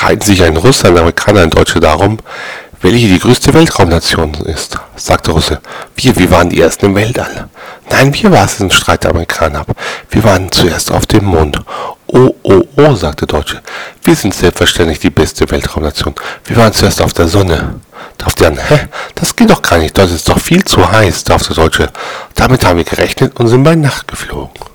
streiten sich ein Russe, ein Amerikaner, ein Deutscher darum, welche die größte Weltraumnation ist, sagte Russe. Wir, wir waren die Ersten im Weltall. Nein, wir waren es, streit der Amerikaner ab. Wir waren zuerst auf dem Mond. Oh, oh, oh, sagte Deutsche. Wir sind selbstverständlich die beste Weltraumnation. Wir waren zuerst auf der Sonne. Darf der hä, das geht doch gar nicht, dort ist doch viel zu heiß, darf der Deutsche. Damit haben wir gerechnet und sind bei Nacht geflogen.